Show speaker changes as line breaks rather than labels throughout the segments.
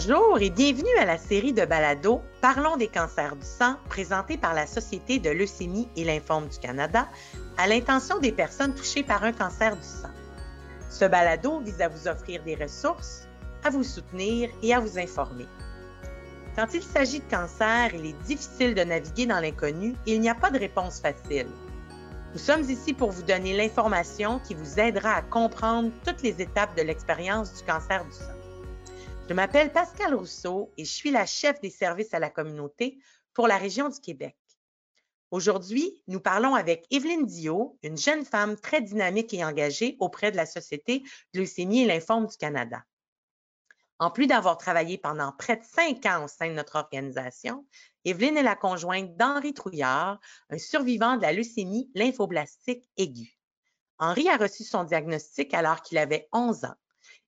Bonjour et bienvenue à la série de balados Parlons des cancers du sang présentée par la Société de leucémie et lymphome du Canada à l'intention des personnes touchées par un cancer du sang. Ce balado vise à vous offrir des ressources, à vous soutenir et à vous informer. Quand il s'agit de cancer, il est difficile de naviguer dans l'inconnu et il n'y a pas de réponse facile. Nous sommes ici pour vous donner l'information qui vous aidera à comprendre toutes les étapes de l'expérience du cancer du sang. Je m'appelle Pascal Rousseau et je suis la chef des services à la communauté pour la région du Québec. Aujourd'hui, nous parlons avec Evelyne Dio, une jeune femme très dynamique et engagée auprès de la Société leucémie et lymphome du Canada. En plus d'avoir travaillé pendant près de cinq ans au sein de notre organisation, Evelyne est la conjointe d'Henri Trouillard, un survivant de la leucémie lymphoblastique aiguë. Henri a reçu son diagnostic alors qu'il avait 11 ans.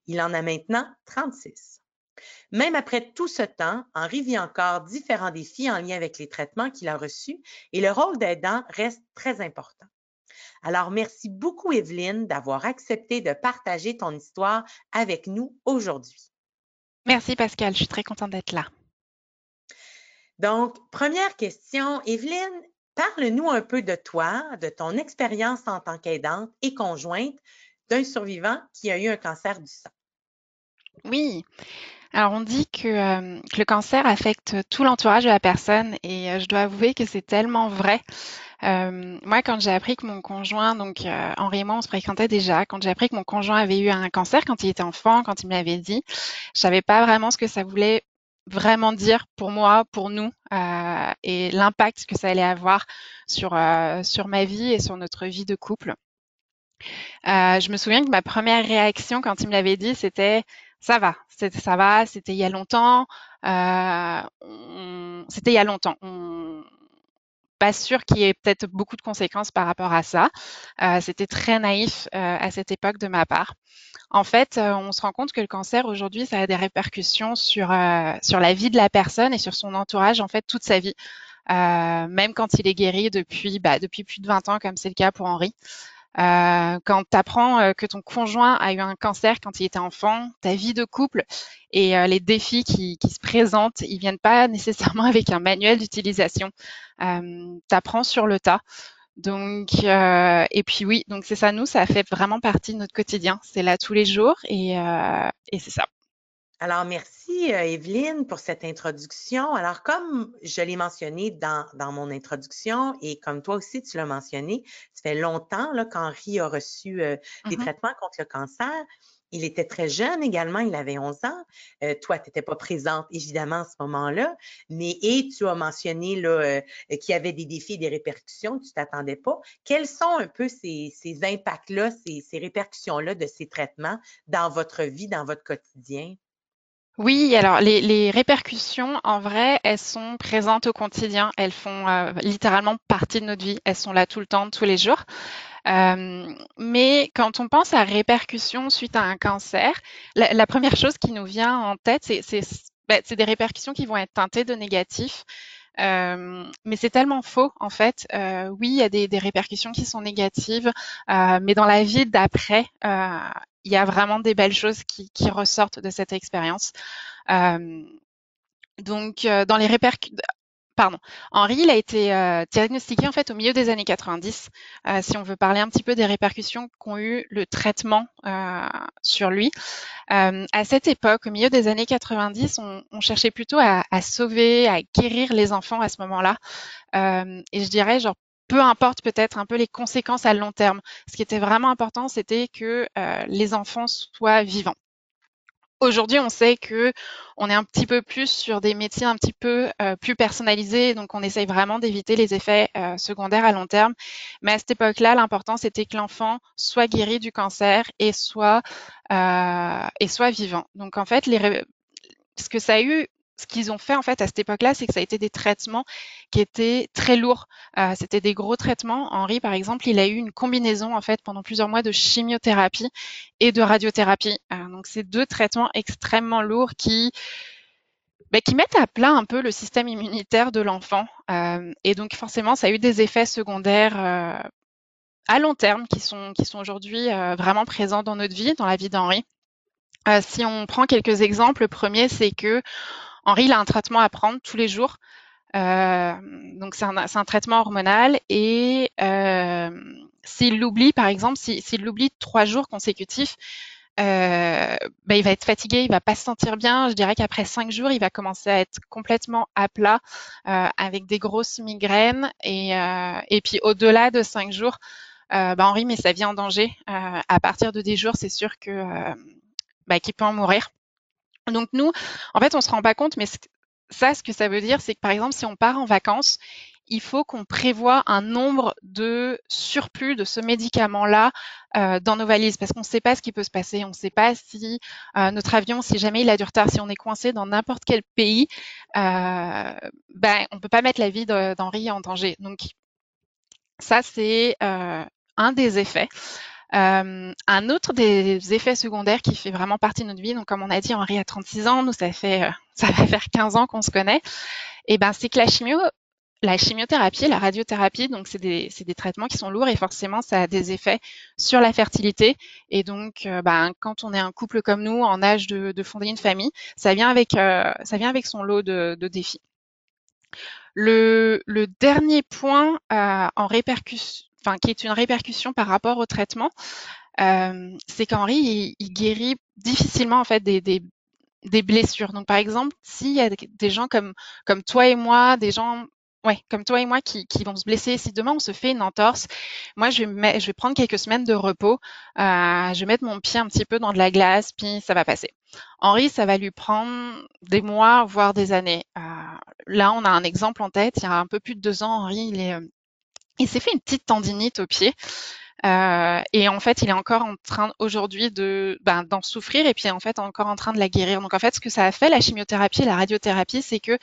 Il en a maintenant 36. Même après tout ce temps, Henri vit encore différents défis en lien avec les traitements qu'il a reçus et le rôle d'aidant reste très important. Alors, merci beaucoup, Evelyne, d'avoir accepté de partager ton histoire avec nous aujourd'hui.
Merci, Pascal. Je suis très contente d'être là.
Donc, première question, Evelyne, parle-nous un peu de toi, de ton expérience en tant qu'aidante et conjointe d'un survivant qui a eu un cancer du sang.
Oui. Alors, on dit que, euh, que le cancer affecte tout l'entourage de la personne et euh, je dois avouer que c'est tellement vrai. Euh, moi, quand j'ai appris que mon conjoint, donc Henri et moi, on se fréquentait déjà, quand j'ai appris que mon conjoint avait eu un cancer quand il était enfant, quand il me l'avait dit, je savais pas vraiment ce que ça voulait vraiment dire pour moi, pour nous, et l'impact que ça allait avoir sur, sur ma vie et sur notre vie de couple. je me souviens que ma première réaction quand il me l'avait dit, c'était ça va, ça va, c'était il y a longtemps, euh, c'était il y a longtemps. On, pas sûr qu'il y ait peut-être beaucoup de conséquences par rapport à ça. Euh, c'était très naïf euh, à cette époque de ma part. En fait, euh, on se rend compte que le cancer aujourd'hui, ça a des répercussions sur euh, sur la vie de la personne et sur son entourage en fait toute sa vie. même quand il est guéri depuis bah, depuis plus de 20 ans, comme c'est le cas pour Henri. Euh, quand tu apprends euh, que ton conjoint a eu un cancer quand il était enfant, ta vie de couple et euh, les défis qui, qui, se présentent, ils viennent pas nécessairement avec un manuel d'utilisation. Euh, tu apprends sur le tas. Donc, et puis oui, donc c'est ça, nous, ça fait vraiment partie de notre quotidien. C'est là tous les jours et, et c'est ça.
Alors, merci, euh, Evelyne, pour cette introduction. Alors, comme je l'ai mentionné dans, dans, mon introduction et comme toi aussi, tu l'as mentionné, ça fait longtemps qu'Henri a reçu euh, des mm-hmm. traitements contre le cancer. Il était très jeune également, il avait 11 ans. Euh, toi, tu n'étais pas présente, évidemment, à ce moment-là, mais et tu as mentionné là, qu'il y avait des défis et des répercussions, tu ne t'attendais pas. Quels sont un peu ces, ces impacts-là, ces, ces répercussions-là de ces traitements dans votre vie, dans votre quotidien?
Oui, alors les, répercussions, en vrai, elles sont présentes au quotidien. Elles font euh, littéralement partie de notre vie. Elles sont là tout le temps, tous les jours. Euh, mais quand on pense à répercussions suite à un cancer, la, première chose qui nous vient en tête, c'est ben, des répercussions qui vont être teintées de négatif. Euh, mais c'est tellement faux en fait. Euh, oui, il y a des, des, répercussions qui sont négatives, euh, mais dans la vie d'après, euh, il y a vraiment des belles choses qui, qui ressortent de cette expérience. Euh, donc, dans les répercussions, pardon, Henri, il a été euh, diagnostiqué en fait au milieu des années 90. Euh, si on veut parler un petit peu des répercussions qu'ont eu le traitement euh, sur lui. à cette époque, au milieu des années 90, on, on cherchait plutôt à, à, sauver, à guérir les enfants à ce moment-là. et je dirais genre peu importe peut-être un peu les conséquences à long terme. Ce qui était vraiment important, c'était que les enfants soient vivants. Aujourd'hui, on sait que on est un petit peu plus sur des métiers un petit peu euh, plus personnalisés, donc on essaye vraiment d'éviter les effets euh, secondaires à long terme. Mais à cette époque-là, l'important c'était que l'enfant soit guéri du cancer et soit euh, et vivant. Donc en fait, ce que ça a eu ce qu'ils ont fait en fait à cette époque-là, c'est que ça a été des traitements qui étaient très lourds. Euh, C'était des gros traitements. Henri, par exemple, il a eu une combinaison en fait pendant plusieurs mois de chimiothérapie et de radiothérapie. Euh, donc c'est deux traitements extrêmement lourds qui bah, qui mettent à plat un peu le système immunitaire de l'enfant. Euh, et donc forcément, ça a eu des effets secondaires euh, à long terme qui sont qui sont aujourd'hui euh, vraiment présents dans notre vie, dans la vie d'Henri. si on prend quelques exemples, le premier, c'est que Henri il a un traitement à prendre tous les jours. donc c'est un, un, traitement hormonal et s'il l'oublie, par exemple, s'il l'oublie trois jours consécutifs, euh, bah, il va être fatigué, il va pas se sentir bien. Je dirais qu'après cinq jours, il va commencer à être complètement à plat, euh, avec des grosses migraines. Et, euh, et puis au-delà de cinq jours, bah, Henri met sa vie en danger. à partir de 10 jours, c'est sûr que bah, qu'il peut en mourir. Donc nous, en fait, on se rend pas compte, mais ça, ce que ça veut dire, c'est que par exemple, si on part en vacances, il faut qu'on prévoit un nombre de surplus de ce médicament-là euh, dans nos valises parce qu'on ne sait pas ce qui peut se passer. On ne sait pas si euh, notre avion, si jamais il a du retard, si on est coincé dans n'importe quel pays, euh, ben, on ne peut pas mettre la vie d'Henri en danger. Donc, ça, c'est un des effets. Un autre des effets secondaires qui fait vraiment partie de notre vie, donc comme on a dit, Henri a 36 ans, nous ça fait ça va faire 15 ans qu'on se connaît, et ben c'est que la chimio, la chimiothérapie la radiothérapie, donc c'est des, des, traitements qui sont lourds et forcément ça a des effets sur la fertilité. Et donc, euh, ben, quand on est un couple comme nous, en âge de, de fonder une famille, ça vient avec, euh, ça vient avec son lot de, de défis. Le, le, dernier point euh, en répercussion, enfin qui est une répercussion par rapport au traitement, c'est qu'Henri il, guérit difficilement en fait des, des, des blessures. Donc, par exemple, s'il y a des gens comme, comme toi et moi, des gens Ouais, comme toi et moi qui, qui, vont se blesser. Si demain on se fait une entorse, moi je vais, je vais prendre quelques semaines de repos. Euh, je vais mettre mon pied un petit peu dans de la glace, puis ça va passer. Henri, ça va lui prendre des mois, voire des années. Euh, là, on a un exemple en tête. Il y a un peu plus de deux ans, Henri, il est, euh, il s'est fait une petite tendinite au pied. Euh, et en fait, il est encore en train aujourd'hui de ben, d'en souffrir et puis en fait encore en train de la guérir. Donc en fait, ce que ça a fait la chimiothérapie la radiothérapie, c'est que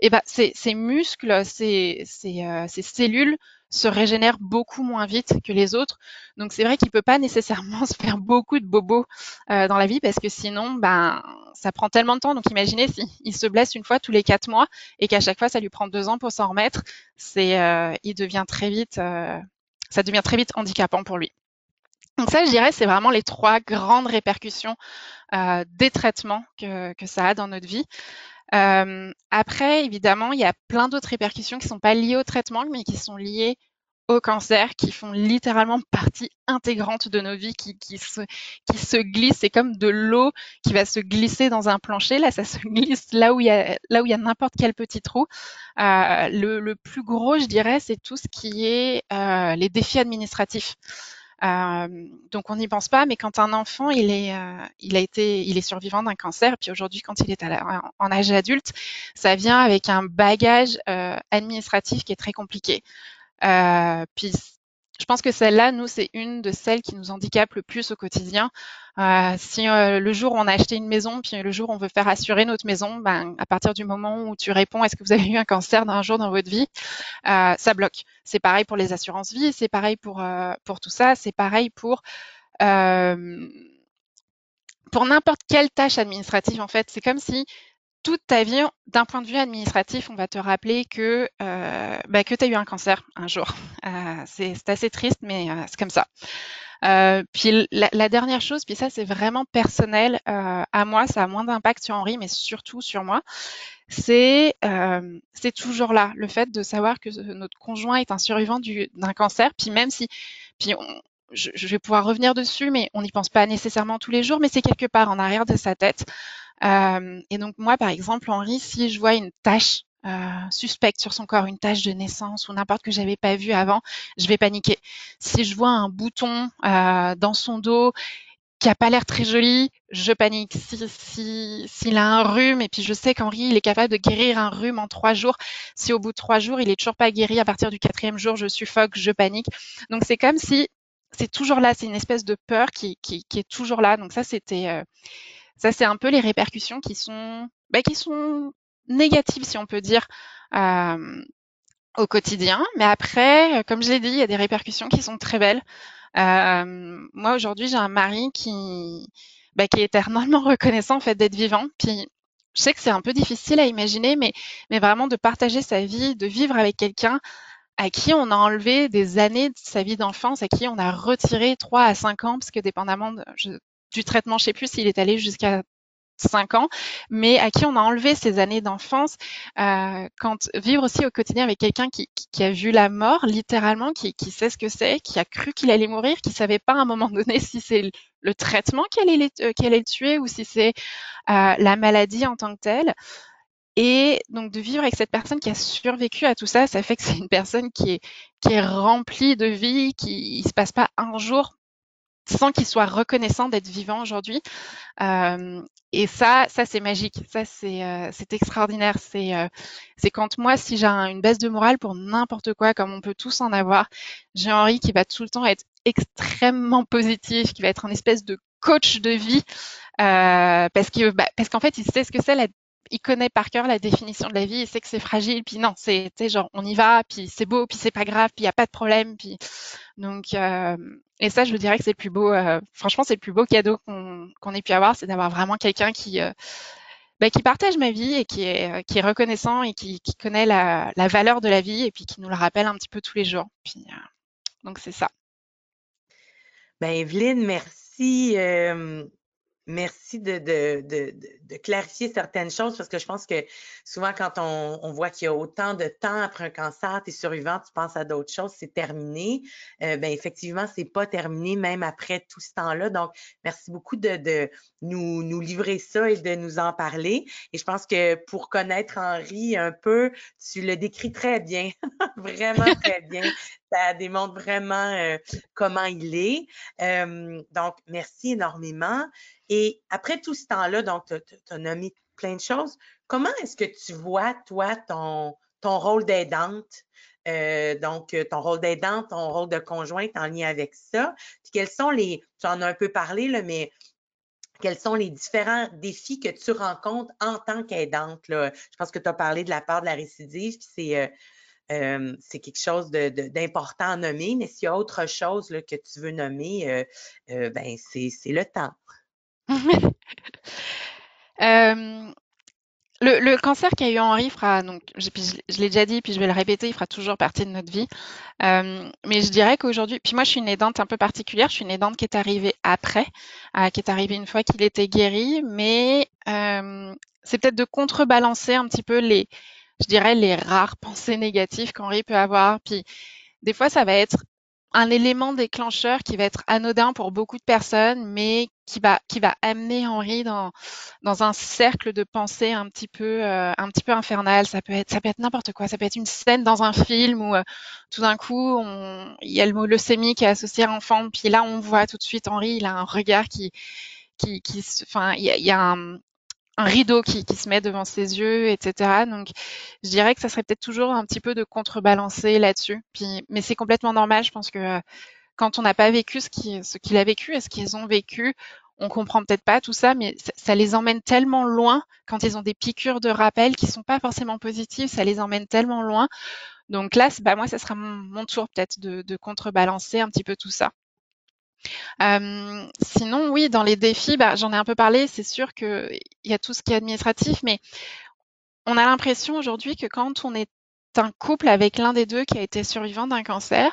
eh ben, ces, muscles, ces, euh, ces, cellules se régénèrent beaucoup moins vite que les autres. Donc c'est vrai qu'il peut pas nécessairement se faire beaucoup de bobos euh, dans la vie parce que sinon, ben, ça prend tellement de temps. Donc imaginez s'il se blesse une fois tous les quatre mois et qu'à chaque fois ça lui prend deux ans pour s'en remettre, c'est, euh, il devient très vite, ça devient très vite handicapant pour lui. Donc ça, je dirais, c'est vraiment les trois grandes répercussions des traitements que, que, ça a dans notre vie. Euh, après, évidemment, il y a plein d'autres répercussions qui ne sont pas liées au traitement, mais qui sont liées au cancer, qui font littéralement partie intégrante de nos vies, qui, qui, se, qui se glissent. C'est comme de l'eau qui va se glisser dans un plancher. Là, ça se glisse là où il y a, là où il y a n'importe quel petit trou. Euh, le, le, plus gros, je dirais, c'est tout ce qui est euh, les défis administratifs. Euh, donc on n'y pense pas, mais quand un enfant il est, euh, il a été, il est survivant d'un cancer, puis aujourd'hui quand il est en âge adulte, ça vient avec un bagage euh, administratif qui est très compliqué. puis je pense que celle-là, nous, c'est une de celles qui nous handicape le plus au quotidien. Euh, si euh, le jour où on a acheté une maison, puis le jour où on veut faire assurer notre maison, ben, à partir du moment où tu réponds est-ce que vous avez eu un cancer d'un jour dans votre vie, euh, ça bloque. C'est pareil pour les assurances vie, c'est pareil pour, pour tout ça, c'est pareil pour pour n'importe quelle tâche administrative en fait. C'est comme si toute ta vie, d'un point de vue administratif, on va te rappeler que, euh, bah, que tu as eu un cancer un jour. Euh, c'est assez triste, mais euh, c'est comme ça. Euh, puis la, la, dernière chose, puis ça c'est vraiment personnel euh, à moi, ça a moins d'impact sur Henri, mais surtout sur moi, c'est c'est toujours là, le fait de savoir que notre conjoint est un survivant d'un cancer, puis même si, puis on, je, je, vais pouvoir revenir dessus, mais on n'y pense pas nécessairement tous les jours, mais c'est quelque part en arrière de sa tête. Euh, et donc moi, par exemple, Henri, si je vois une tache euh, suspecte sur son corps, une tache de naissance ou n'importe que j'avais pas vu avant, je vais paniquer. Si je vois un bouton euh, dans son dos qui a pas l'air très joli, je panique. Si s'il si, a un rhume et puis je sais qu'Henri il est capable de guérir un rhume en trois jours, si au bout de trois jours il est toujours pas guéri, à partir du quatrième jour je suffoque, je panique. Donc c'est comme si c'est toujours là, c'est une espèce de peur qui, qui, qui, est toujours là. Donc ça c'était euh, ça, c'est un peu les répercussions qui sont, bah, qui sont négatives, si on peut dire, euh, au quotidien. Mais après, comme je l'ai dit, il y a des répercussions qui sont très belles. Euh, moi, aujourd'hui, j'ai un mari qui, bah, qui est éternellement reconnaissant en fait d'être vivant. Puis, je sais que c'est un peu difficile à imaginer, mais, mais vraiment de partager sa vie, de vivre avec quelqu'un à qui on a enlevé des années de sa vie d'enfance, à qui on a retiré trois à cinq ans, parce que dépendamment de, je, du traitement, je sais plus s'il est allé jusqu'à 5 ans, mais à qui on a enlevé ces années d'enfance, euh, quand vivre aussi au quotidien avec quelqu'un qui, qui, a vu la mort, littéralement, qui, qui sait ce que c'est, qui a cru qu'il allait mourir, qui savait pas à un moment donné si c'est le traitement qui allait, euh, qui allait le tuer ou si c'est euh, la maladie en tant que telle. Et donc de vivre avec cette personne qui a survécu à tout ça, ça fait que c'est une personne qui est, qui est remplie de vie, qui il se passe pas un jour sans qu'il soit reconnaissant d'être vivant aujourd'hui. Euh, et ça, ça c'est magique. Ça c'est euh, c'est extraordinaire. C'est euh, c'est quand moi, si j'ai une baisse de morale pour n'importe quoi, comme on peut tous en avoir, j'ai Henri qui va tout le temps être extrêmement positif, qui va être un espèce de coach de vie, euh, parce que bah, parce qu'en fait, il sait ce que c'est la il connaît par cœur la définition de la vie, il sait que c'est fragile, puis non, c'est genre on y va, puis c'est beau, puis c'est pas grave, puis il y a pas de problème, puis donc euh, et ça je vous dirais que c'est le plus beau, euh, franchement c'est le plus beau cadeau qu'on ait pu avoir, c'est d'avoir vraiment quelqu'un qui euh, bah, qui partage ma vie et qui est qui est reconnaissant et qui, qui connaît la, la, valeur de la vie et puis qui nous le rappelle un petit peu tous les jours. Puis donc c'est ça.
Ben Evelyne, merci. Merci de, clarifier certaines choses parce que je pense que souvent quand on, voit qu'il y a autant de temps après un cancer, tu es survivant, tu penses à d'autres choses, c'est terminé. Euh, ben effectivement, c'est pas terminé même après tout ce temps-là. Donc, merci beaucoup de, de nous, nous livrer ça et de nous en parler. Et je pense que pour connaître Henri un peu, tu le décris très bien, vraiment très bien. Ça démontre vraiment euh, comment il est. Euh, donc, merci énormément. Et après tout ce temps-là, donc, tu as, nommé plein de choses. Comment est-ce que tu vois, toi, ton, ton rôle d'aidante? Euh, donc, ton rôle d'aidante, ton rôle de conjointe en lien avec ça? Puis quels sont les, tu en as un peu parlé, là, mais quels sont les différents défis que tu rencontres en tant qu'aidante? Je pense que tu as parlé de la part de la récidive, puis c'est, euh, euh, c'est quelque chose d'important à nommer, mais s'il y a autre chose que tu veux nommer, ben c'est, le temps.
Euh, le, cancer qu'a eu Henri fera, donc, je, je, l'ai déjà dit, puis je vais le répéter, il fera toujours partie de notre vie. Euh, mais je dirais qu'aujourd'hui, puis moi je suis une aidante un peu particulière, je suis une aidante qui est arrivée après, euh, qui est arrivée une fois qu'il était guéri, mais c'est peut-être de contrebalancer un petit peu les, je dirais, les rares pensées négatives qu'Henri peut avoir. Puis des fois, ça va être un élément déclencheur qui va être anodin pour beaucoup de personnes, mais qui va qui va amener Henri dans dans un cercle de pensée un petit peu euh, un petit peu infernal. Ça peut être ça peut être n'importe quoi. Ça peut être une scène dans un film où euh, tout d'un coup il y a le mot leucémie qui est associé à enfant, puis là on voit tout de suite Henri, il a un regard qui qui, qui enfin il y a, y a un, un rideau qui, qui, se met devant ses yeux, etc. Donc, je dirais que ça serait peut-être toujours un petit peu de contrebalancer là-dessus. Puis, mais c'est complètement normal. Je pense que euh, quand on n'a pas vécu ce qu'il ce qu'il a vécu et ce qu'ils ont vécu, on comprend peut-être pas tout ça, mais ça, les emmène tellement loin quand ils ont des piqûres de rappel qui sont pas forcément positives. Ça les emmène tellement loin. Donc là, bah moi, ça sera mon, mon tour peut-être de, de contrebalancer un petit peu tout ça. Euh, sinon, oui, dans les défis, bah, j'en ai un peu parlé. C'est sûr qu'il y a tout ce qui est administratif, mais on a l'impression aujourd'hui que quand on est un couple avec l'un des deux qui a été survivant d'un cancer,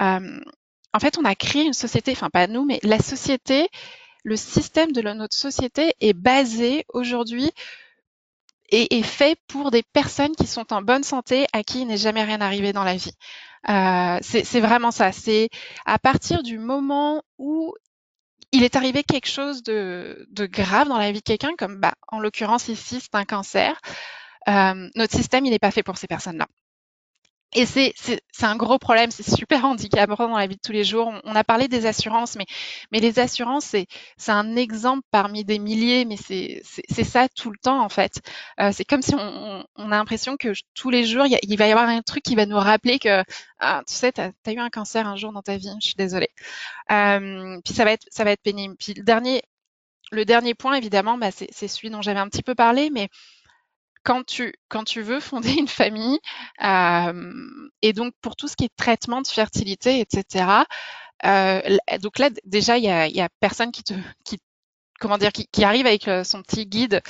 euh, en fait, on a créé une société, enfin pas nous, mais la société, le système de notre société est basé aujourd'hui et est fait pour des personnes qui sont en bonne santé, à qui il n'est jamais rien arrivé dans la vie. Euh, c'est vraiment ça. C'est à partir du moment où il est arrivé quelque chose de, grave dans la vie de quelqu'un, comme bah, en l'occurrence ici, c'est un cancer, euh, notre système, il n'est pas fait pour ces personnes-là. Et c'est un gros problème, c'est super handicapant dans la vie de tous les jours. On, a parlé des assurances, mais, mais les assurances, c'est un exemple parmi des milliers, mais c'est ça tout le temps en fait. Euh, c'est comme si on, on a l'impression que tous les jours, il, va y avoir un truc qui va nous rappeler que, ah, tu sais, tu as, as, eu un cancer un jour dans ta vie, je suis désolée. Euh, puis ça va, être, ça va être pénible. Puis le dernier, le dernier point, évidemment, bah, c'est celui dont j'avais un petit peu parlé, mais quand tu, quand tu veux fonder une famille, euh, et donc pour tout ce qui est traitement de fertilité, etc., euh, donc là, déjà, il y a, y a personne qui te, qui comment dire, qui, arrive avec euh, son petit guide,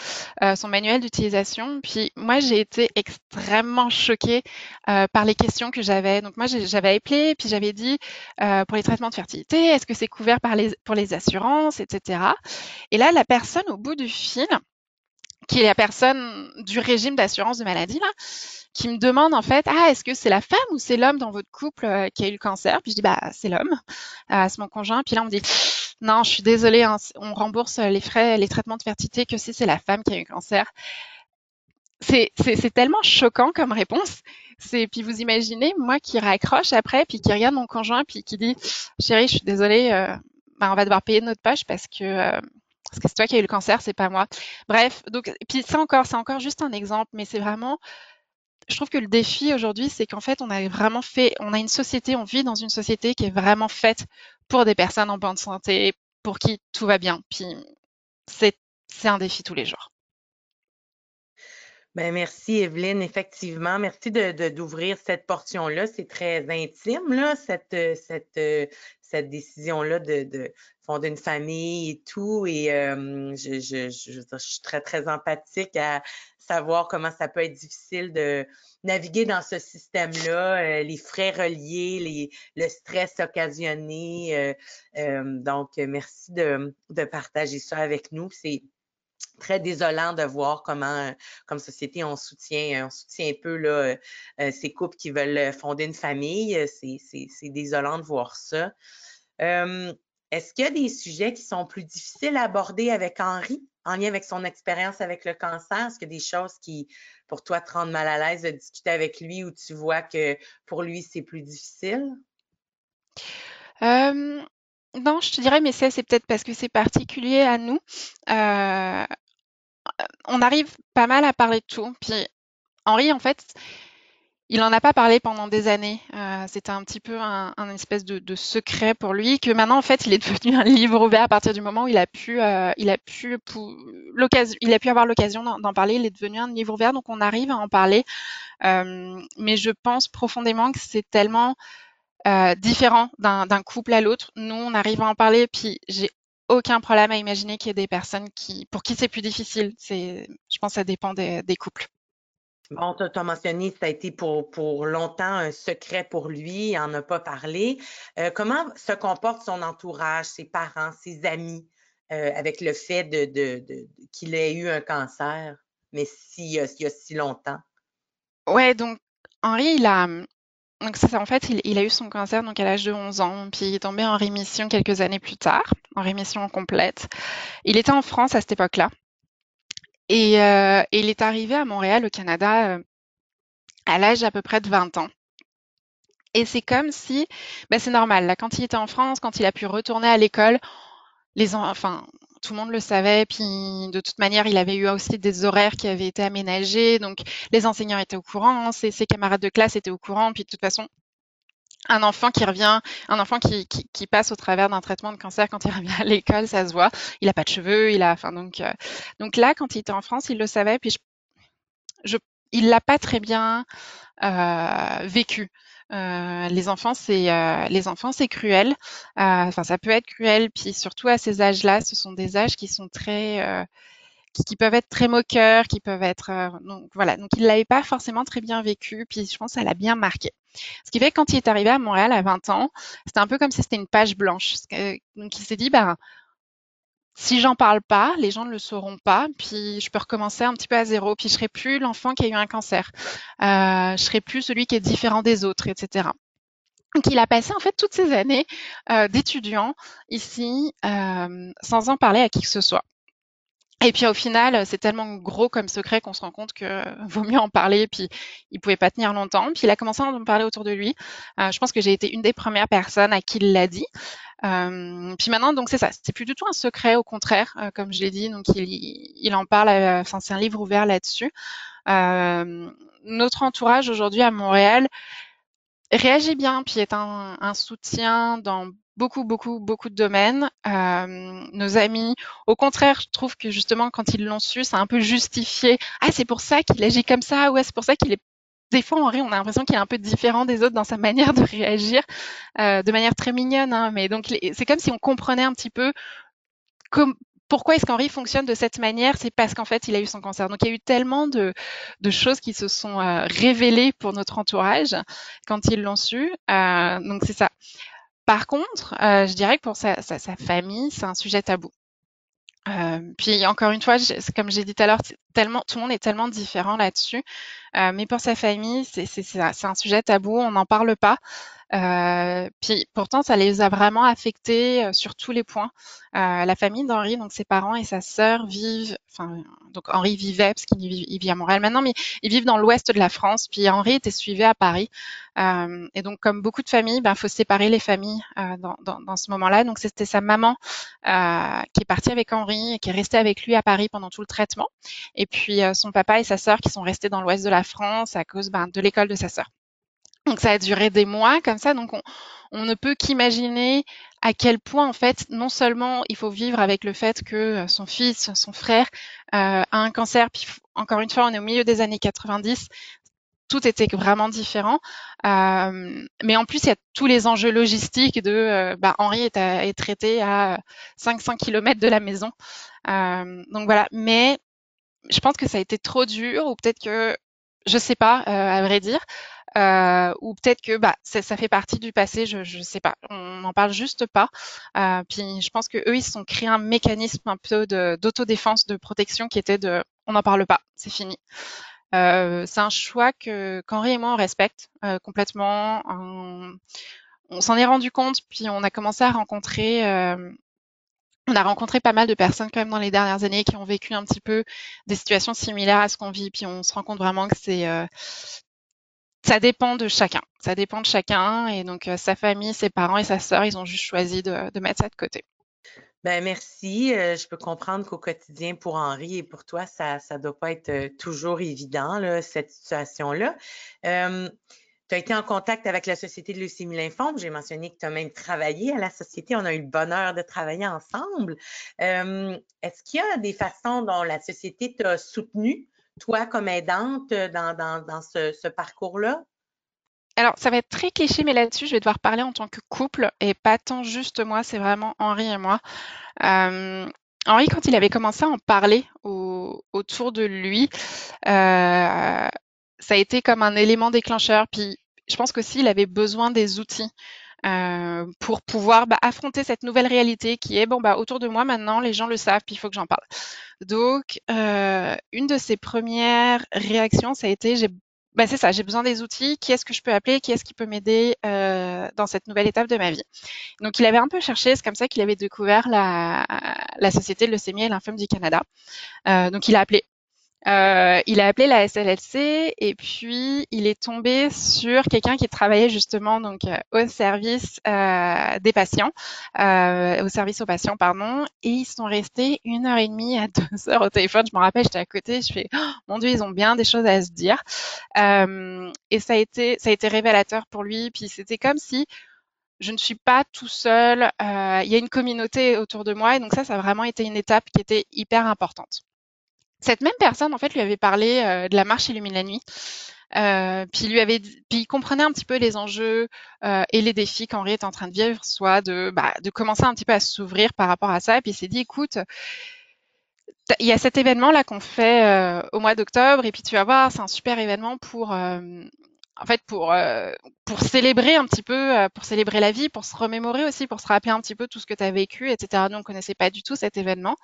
euh, son manuel d'utilisation. Puis moi, j'ai été extrêmement choquée euh, par les questions que j'avais. Donc moi, j'avais appelé, puis j'avais dit pour les traitements de fertilité, est-ce que c'est couvert par les, pour les assurances, etc. Et là, la personne au bout du fil, qui est la personne du régime d'assurance de maladie, là, qui me demande en fait, ah, est-ce que c'est la femme ou c'est l'homme dans votre couple qui a eu le cancer? Puis je dis, bah, c'est l'homme, c'est mon conjoint. Puis là, on me dit, non, je suis désolée, hein, on rembourse les frais, les traitements de fertilité que si c'est la femme qui a eu cancer. C'est tellement choquant comme réponse. C'est puis vous imaginez moi qui raccroche après puis qui regarde mon conjoint puis qui dit chérie, je suis désolée, euh, bah, on va devoir payer de notre poche parce que euh, parce que c'est toi qui as eu le cancer, c'est pas moi. Bref, donc puis c'est encore c'est encore juste un exemple, mais c'est vraiment je trouve que le défi aujourd'hui, c'est qu'en fait, on a vraiment fait, on a une société, on vit dans une société qui est vraiment faite pour des personnes en bonne santé, pour qui tout va bien. Puis c'est un défi tous les jours.
Ben merci Evelyne, effectivement. Merci de, d'ouvrir cette portion-là. C'est très intime, là, cette, cette, cette décision-là de, de, fonder une famille et tout. Et euh, je, suis très, très empathique à savoir comment ça peut être difficile de naviguer dans ce système-là, euh, les frais reliés, les, le stress occasionné. Euh, donc, merci de, de, partager ça avec nous. C'est très désolant de voir comment, comme société, on soutient, on soutient un peu là, ces couples qui veulent fonder une famille. C'est désolant de voir ça. Est-ce qu'il y a des sujets qui sont plus difficiles à aborder avec Henri? en lien avec son expérience avec le cancer? Est-ce qu'il y a des choses qui, pour toi, te rendent mal à l'aise de discuter avec lui ou tu vois que pour lui, c'est plus difficile?
Non, je te dirais, mais c'est peut-être parce que c'est particulier à nous. on arrive pas mal à parler de tout. Puis Henri, en fait, il n'en a pas parlé pendant des années. Euh, C'était un petit peu un, un espèce de, de, secret pour lui que maintenant en fait il est devenu un livre ouvert à partir du moment où il a pu, euh, il a pu il a pu avoir l'occasion d'en parler. Il est devenu un livre ouvert, donc on arrive à en parler. Euh, mais je pense profondément que c'est tellement euh, différent d'un couple à l'autre. Nous, on arrive à en parler, puis j'ai aucun problème à imaginer qu'il y ait des personnes qui, pour qui c'est plus difficile. C'est, je pense, que ça dépend des, des couples.
Bon, tu as mentionné, ça a été pour, pour longtemps un secret pour lui, il n'en a pas parlé. Euh, comment se comporte son entourage, ses parents, ses amis, euh, avec le fait de, de, de qu'il ait eu un cancer, mais si, il, y a, si longtemps?
Ouais, donc Henri, il a, donc en fait, il, il, a eu son cancer donc à l'âge de 11 ans, puis il est tombé en rémission quelques années plus tard, en rémission complète. Il était en France à cette époque-là. Et, euh, il est arrivé à Montréal, au Canada, euh, à l'âge à peu près de 20 ans. Et c'est comme si, ben c'est normal, là, quand il était en France, quand il a pu retourner à l'école, les enfin, tout le monde le savait, puis de toute manière, il avait eu aussi des horaires qui avaient été aménagés, donc les enseignants étaient au courant, ses, camarades de classe étaient au courant, puis de toute façon, un enfant qui revient, un enfant qui passe au travers d'un traitement de cancer quand il revient à l'école, ça se voit. Il a pas de cheveux, il a, enfin donc, euh, donc là, quand il était en France, il le savait, puis je, je il l'a pas très bien euh, vécu. Euh, les enfants, c'est euh, les enfants, c'est cruel. Euh, enfin, ça peut être cruel, puis surtout à ces âges-là, ce sont des âges qui sont très peuvent être très moqueurs, qui peuvent être donc voilà. Donc il l'avait pas forcément très bien vécu, puis je pense que ça l'a bien marqué. Ce qui fait que quand il est arrivé à Montréal à 20 ans, c'était un peu comme si c'était une page blanche. Donc il s'est dit bah si j'en parle pas, les gens ne le sauront pas, puis je peux recommencer un petit peu à zéro, puis je serai plus l'enfant qui a eu un cancer, euh, je serai plus celui qui est différent des autres, etc. Donc il a passé en fait toutes ces années euh, d'étudiant ici euh, sans en parler à qui que ce soit. Et puis au final, c'est tellement gros comme secret qu'on se rend compte que vaut mieux en parler. Puis il pouvait pas tenir longtemps. Puis il a commencé à en parler autour de lui. Euh, je pense que j'ai été une des premières personnes à qui il l'a dit. Euh, puis maintenant, donc c'est ça. C'est plus du tout un secret, au contraire, euh, comme je l'ai dit. Donc il, il en parle. Euh, enfin, c'est un livre ouvert là-dessus. Euh, notre entourage aujourd'hui à Montréal réagit bien, puis est un, un soutien dans beaucoup, beaucoup, beaucoup de domaines. Euh, nos amis, au contraire, je trouve que justement, quand ils l'ont su, ça a un peu justifié. Ah, c'est pour ça qu'il agit comme ça. Ouais, c'est pour ça qu'il est. Des fois, Henri, on a l'impression qu'il est un peu différent des autres dans sa manière de réagir, euh, de manière très mignonne. Hein, mais donc, c'est comme si on comprenait un petit peu comme pourquoi est-ce qu'Henri fonctionne de cette manière? C'est parce qu'en fait, il a eu son cancer. Donc, il y a eu tellement de, choses qui se sont euh, révélées pour notre entourage quand ils l'ont su. Euh, donc, c'est ça. Par contre, euh, je dirais que pour sa, famille, c'est un sujet tabou. puis encore une fois, comme j'ai dit tout à l'heure, tout le monde est tellement différent là-dessus. mais pour sa famille, c'est un sujet tabou, on n'en parle pas. Euh, puis pourtant, ça les a vraiment affectés euh, sur tous les points. Euh, la famille d'Henri, donc ses parents et sa sœur vivent, enfin, donc Henri vivait parce qu'il vit, il à Montréal maintenant, mais ils vivent dans l'ouest de la France. Puis Henri était suivi à Paris. Et donc, comme beaucoup de familles, ben, faut séparer les familles dans, dans, dans, ce moment-là. Donc, c'était sa maman qui est partie avec Henri et qui est restée avec lui à Paris pendant tout le traitement. Et puis son papa et sa sœur qui sont restés dans l'ouest de la France à cause ben, de l'école de sa sœur. Donc ça a duré des mois comme ça. Donc on, ne peut qu'imaginer à quel point en fait non seulement il faut vivre avec le fait que euh, son fils, son frère euh, a un cancer. Puis encore une fois, on est au milieu des années 90. Tout était vraiment différent. Euh, mais en plus, il y a tous les enjeux logistiques de bah, Henri est, est, traité à 500 km de la maison. donc voilà. Mais je pense que ça a été trop dur ou peut-être que je sais pas, à vrai dire. Euh, ou peut-être que bah, ça, fait partie du passé, je ne sais pas. On n'en parle juste pas. Euh, puis je pense que eux, ils se sont créés un mécanisme un peu d'autodéfense, de, protection qui était de on n'en parle pas, c'est fini. Euh, c'est un choix que qu'Henri et moi on respecte complètement. On, s'en est rendu compte, puis on a commencé à rencontrer on a rencontré pas mal de personnes quand même dans les dernières années qui ont vécu un petit peu des situations similaires à ce qu'on vit, puis on se rend compte vraiment que c'est ça dépend de chacun. Ça dépend de chacun. Et donc, euh, sa famille, ses parents et sa sœur, ils ont juste choisi de, mettre ça de côté.
Ben merci. Euh, je peux comprendre qu'au quotidien, pour Henri et pour toi, ça ne doit pas être euh, toujours évident, cette situation-là. tu as été en contact avec la Société de leucémie lymphome. J'ai mentionné que tu as même travaillé à la Société. On a eu le bonheur de travailler ensemble. Est-ce qu'il y a des façons dont la Société t'a soutenu toi, comme aidante euh, dans, ce, parcours-là?
Alors, ça va être très cliché, mais là-dessus, je vais devoir parler en tant que couple et pas tant juste moi, c'est vraiment Henri et moi. Euh, Henri, quand il avait commencé à en parler autour de lui, euh, ça a été comme un élément déclencheur. Puis, je pense qu'aussi, il avait besoin des outils. Pour pouvoir bah, affronter cette nouvelle réalité qui est bon bah autour de moi maintenant les gens le savent puis il faut que j'en parle donc, euh, une de ses premières réactions, ça a été, j'ai, bah c'est ça, j'ai besoin des outils. Qui est-ce que je peux appeler Qui est-ce qui peut m'aider euh, dans cette nouvelle étape de ma vie? Donc, il avait un peu cherché. C'est comme ça qu'il avait découvert la, la Société de leucémie et du Canada. Euh, donc, il a appelé euh, il a appelé la SLLC et puis il est tombé sur quelqu'un qui travaillait justement donc euh, au service euh, des patients, au service aux patients pardon, et ils sont restés une heure et demie à deux heures au téléphone. Je me rappelle, j'étais à côté, je fais oh, mon Dieu, ils ont bien des choses à se dire. et ça a été ça a été révélateur pour lui. Puis c'était comme si je ne suis pas tout seul. Il y a une communauté autour de moi et donc ça, ça a vraiment été une étape qui était hyper importante. Cette même personne, en fait, lui avait parlé euh, de la marche illumine la nuit. Euh, puis lui avait, il comprenait un petit peu les enjeux euh, et les défis qu'Henri est en train de vivre, soit de, bah, de commencer un petit peu à s'ouvrir par rapport à ça. Et puis il s'est dit, écoute, il y a cet événement là qu'on fait au mois d'octobre, et puis tu vas voir, c'est un super événement pour en fait, pour, euh, pour célébrer un petit peu, euh, pour célébrer la vie, pour se remémorer aussi, pour se rappeler un petit peu tout ce que tu as vécu, etc. Nous, on connaissait pas du tout cet événement.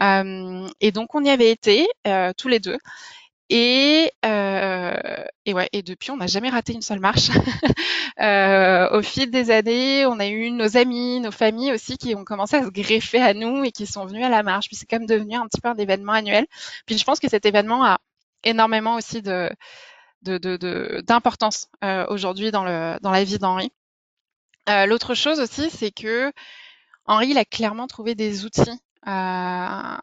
Euh, et donc, on y avait été tous les deux. Et, et ouais, et depuis, on n'a jamais raté une seule marche. au fil des années, on a eu nos amis, nos familles aussi qui ont commencé à se greffer à nous et qui sont venus à la marche. Puis c'est comme devenu un petit peu un événement annuel. Puis je pense que cet événement a énormément aussi de d'importance de, euh, aujourd'hui dans, dans la vie d'Henri. Euh, l'autre chose aussi, c'est que Henri, il a clairement trouvé des outils euh,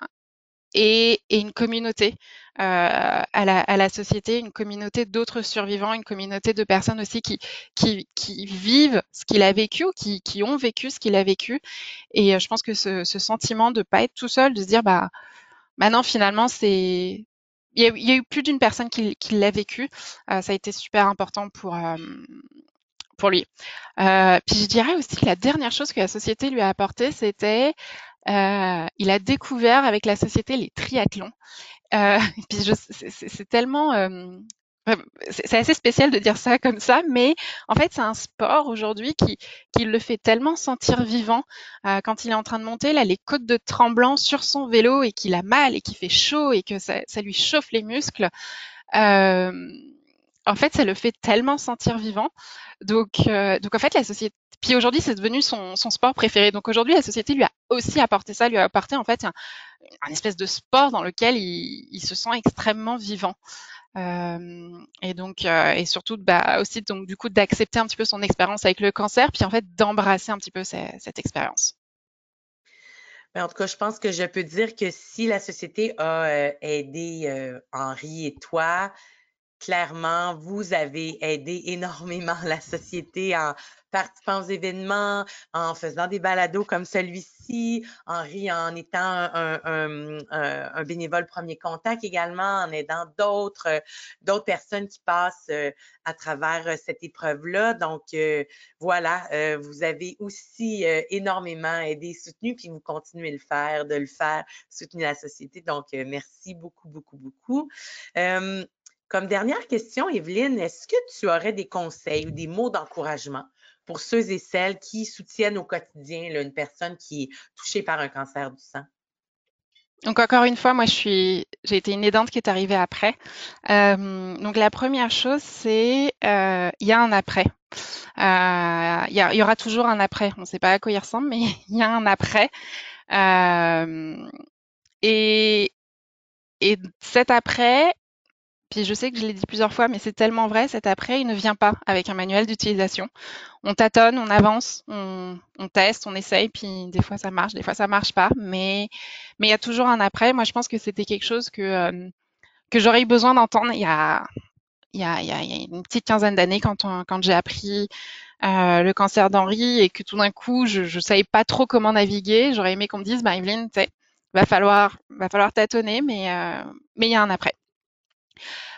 et, et, une communauté à, la, à, la, société, une communauté d'autres survivants, une communauté de personnes aussi qui, qui, qui vivent ce qu'il a vécu qui, qui, ont vécu ce qu'il a vécu. Et je pense que ce, ce sentiment de pas être tout seul, de se dire bah maintenant finalement c'est il y, a, eu plus d'une personne qui, l'a vécu. Euh, ça a été super important pour, euh, pour lui. Euh, puis je dirais aussi que la dernière chose que la société lui a apporté, c'était il a découvert avec la société les triathlons. Puis c'est tellement c'est assez spécial de dire ça comme ça, mais en fait, c'est un sport aujourd'hui qui, qui le fait tellement sentir vivant euh, quand il est en train de monter là les côtes de Tremblant sur son vélo et qu'il a mal et qu'il fait chaud et que ça, ça lui chauffe les muscles. Euh, en fait, ça le fait tellement sentir vivant. Donc, euh, donc en fait, la société. Puis aujourd'hui, c'est devenu son, son, sport préféré. Donc aujourd'hui, la société lui a aussi apporté ça, lui a apporté en fait un, un espèce de sport dans lequel il, il se sent extrêmement vivant. Euh, et donc, euh, et surtout, bah, aussi, donc, du coup, d'accepter un petit peu son expérience avec le cancer, puis en fait, d'embrasser un petit peu cette expérience.
Ben, en tout cas, je pense que je peux dire que si la société a euh, aidé Henri et toi, clairement, vous avez aidé énormément la société en participant aux événements, en faisant des balados comme celui-ci, Henri en étant un, bénévole premier contact également, en aidant d'autres d'autres personnes qui passent euh, à travers euh, cette épreuve-là. Donc, euh, voilà, vous avez aussi énormément aidé soutenu, puis vous continuez le faire, de le faire, soutenir la société. Donc, merci beaucoup, beaucoup, beaucoup. Comme dernière question, Evelyne, est-ce que tu aurais des conseils ou des mots d'encouragement pour ceux et celles qui soutiennent au quotidien une personne qui est touchée par un cancer du sang?
Donc encore une fois, moi je suis, j'ai été une aidante qui est arrivée après. Euh, donc la première chose, c'est euh, il y a un après. Euh, il y, aura toujours un après. On ne sait pas à quoi il ressemble, mais il y a un après. et et cet après, puis je sais que je l'ai dit plusieurs fois, mais c'est tellement vrai, cet après, il ne vient pas avec un manuel d'utilisation. On tâtonne, on avance, on, teste, on essaye, puis des fois ça marche, des fois ça marche pas, mais mais il y a toujours un après. Moi, je pense que c'était quelque chose que euh, que j'aurais eu besoin d'entendre il y a il y a, il y a, une petite quinzaine d'années quand quand j'ai appris euh, le cancer d'Henri et que tout d'un coup je ne savais pas trop comment naviguer. J'aurais aimé qu'on me dise, bah Evelyne, va falloir va falloir tâtonner, mais euh, mais il y a un après.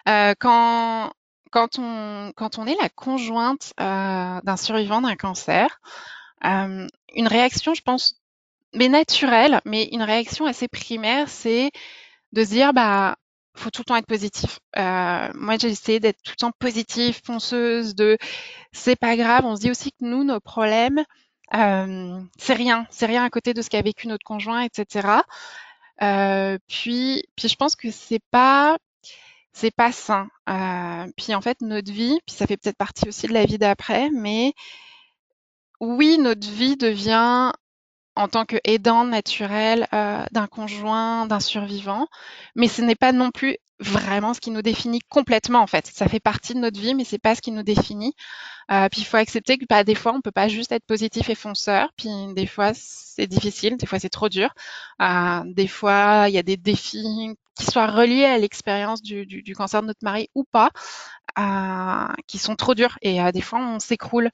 Euh, quand, quand, on, quand on est la conjointe euh, d'un survivant d'un cancer, euh, une réaction, je pense, mais naturelle, mais une réaction assez primaire, c'est de se dire, bah, faut tout le temps être positif. Euh, moi, j'ai essayé d'être tout le temps positive, fonceuse, de c'est pas grave. On se dit aussi que nous, nos problèmes, euh, c'est rien, c'est rien à côté de ce qu'a vécu notre conjoint, etc. Euh, puis, puis je pense que c'est pas c'est pas sain. Euh, puis en fait, notre vie, puis ça fait peut-être partie aussi de la vie d'après, mais oui, notre vie devient en tant que aidant naturel euh, d'un conjoint, d'un survivant, mais ce n'est pas non plus vraiment ce qui nous définit complètement en fait. Ça fait partie de notre vie, mais c'est pas ce qui nous définit. Euh, puis il faut accepter que bah, des fois on peut pas juste être positif et fonceur, puis des fois c'est difficile, des fois c'est trop dur, des fois il y a des défis qui soient reliés à l'expérience du, du, du, cancer de notre mari ou pas, euh, qui sont trop durs et euh, des fois on s'écroule.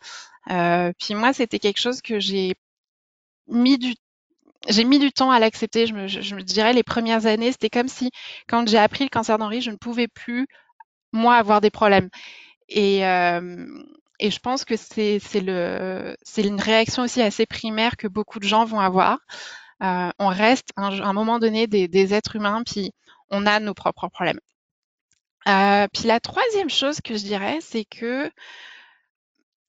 Euh, puis moi c'était quelque chose que j'ai mis du j'ai mis du temps à l'accepter. Je me, je, me, dirais les premières années, c'était comme si quand j'ai appris le cancer d'Henri, je ne pouvais plus moi avoir des problèmes. Et, euh, et je pense que c'est une réaction aussi assez primaire que beaucoup de gens vont avoir. Euh, on reste à un, un, moment donné des, des, êtres humains, puis on a nos propres problèmes. Euh, puis la troisième chose que je dirais, c'est que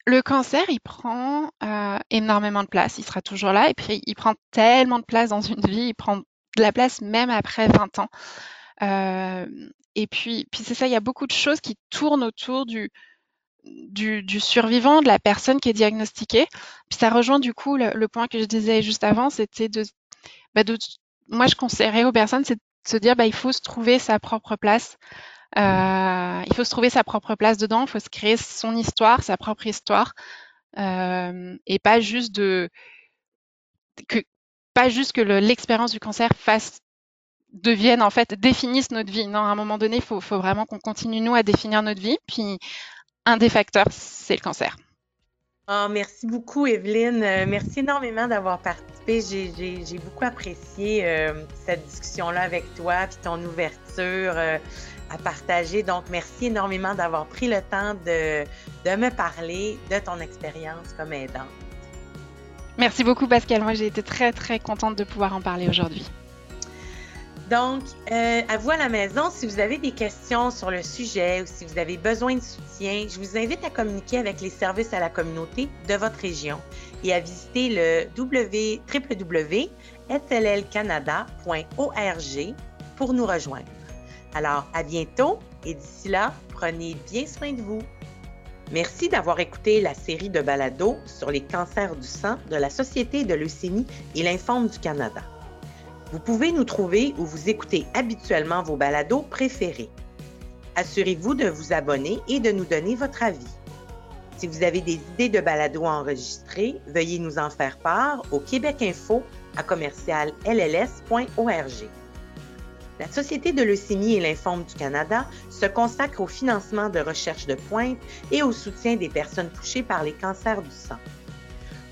le cancer, il prend euh, énormément de place. Il sera toujours là et puis il prend tellement de place dans une vie. Il prend de la place même après 20 ans. Euh, et puis, puis c'est ça, il y a beaucoup de choses qui tournent autour du, du, du, survivant, de la personne qui est diagnostiquée. Puis ça rejoint du coup le, point que je disais juste avant, c'était de, bah de, moi je conseillerais aux personnes, c'est de se dire, bah, il faut se trouver sa propre place. Euh, il faut se trouver sa propre place dedans, il faut se créer son histoire, sa propre histoire, euh, et pas juste de que pas juste que l'expérience du cancer fasse devienne en fait définisse notre vie. Non, à un moment donné, il faut, faut vraiment qu'on continue nous à définir notre vie. Puis un des facteurs, c'est le cancer.
Oh, merci beaucoup, Evelyne. Euh, merci énormément d'avoir participé. J'ai beaucoup apprécié euh, cette discussion-là avec toi, puis ton ouverture. Euh, à partager. Donc, merci énormément d'avoir pris le temps de, de me parler de ton expérience comme aidante.
Merci beaucoup, Pascal. Moi, j'ai été très, très contente de pouvoir en parler aujourd'hui.
Donc, euh, à vous à la maison, si vous avez des questions sur le sujet ou si vous avez besoin de soutien, je vous invite à communiquer avec les services à la communauté de votre région et à visiter le www.sllcanada.org pour nous rejoindre. Alors, à bientôt et d'ici là, prenez bien soin de vous. Merci d'avoir écouté la série de balados sur les cancers du sang de la Société de leucémie et l'informe du Canada. Vous pouvez nous trouver où vous écoutez habituellement vos balados préférés. Assurez-vous de vous abonner et de nous donner votre avis. Si vous avez des idées de balados à enregistrer, veuillez nous en faire part au Québec Info à commercial lls.org. La Société de leucémie et l'informe du Canada se consacre au financement de recherches de pointe et au soutien des personnes touchées par les cancers du sang.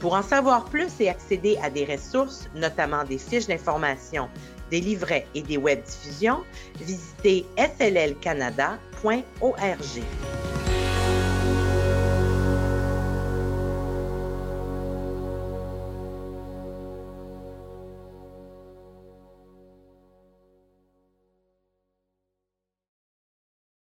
Pour en savoir plus et accéder à des ressources, notamment des fiches d'information, des livrets et des web diffusions, visitez sllcanada.org.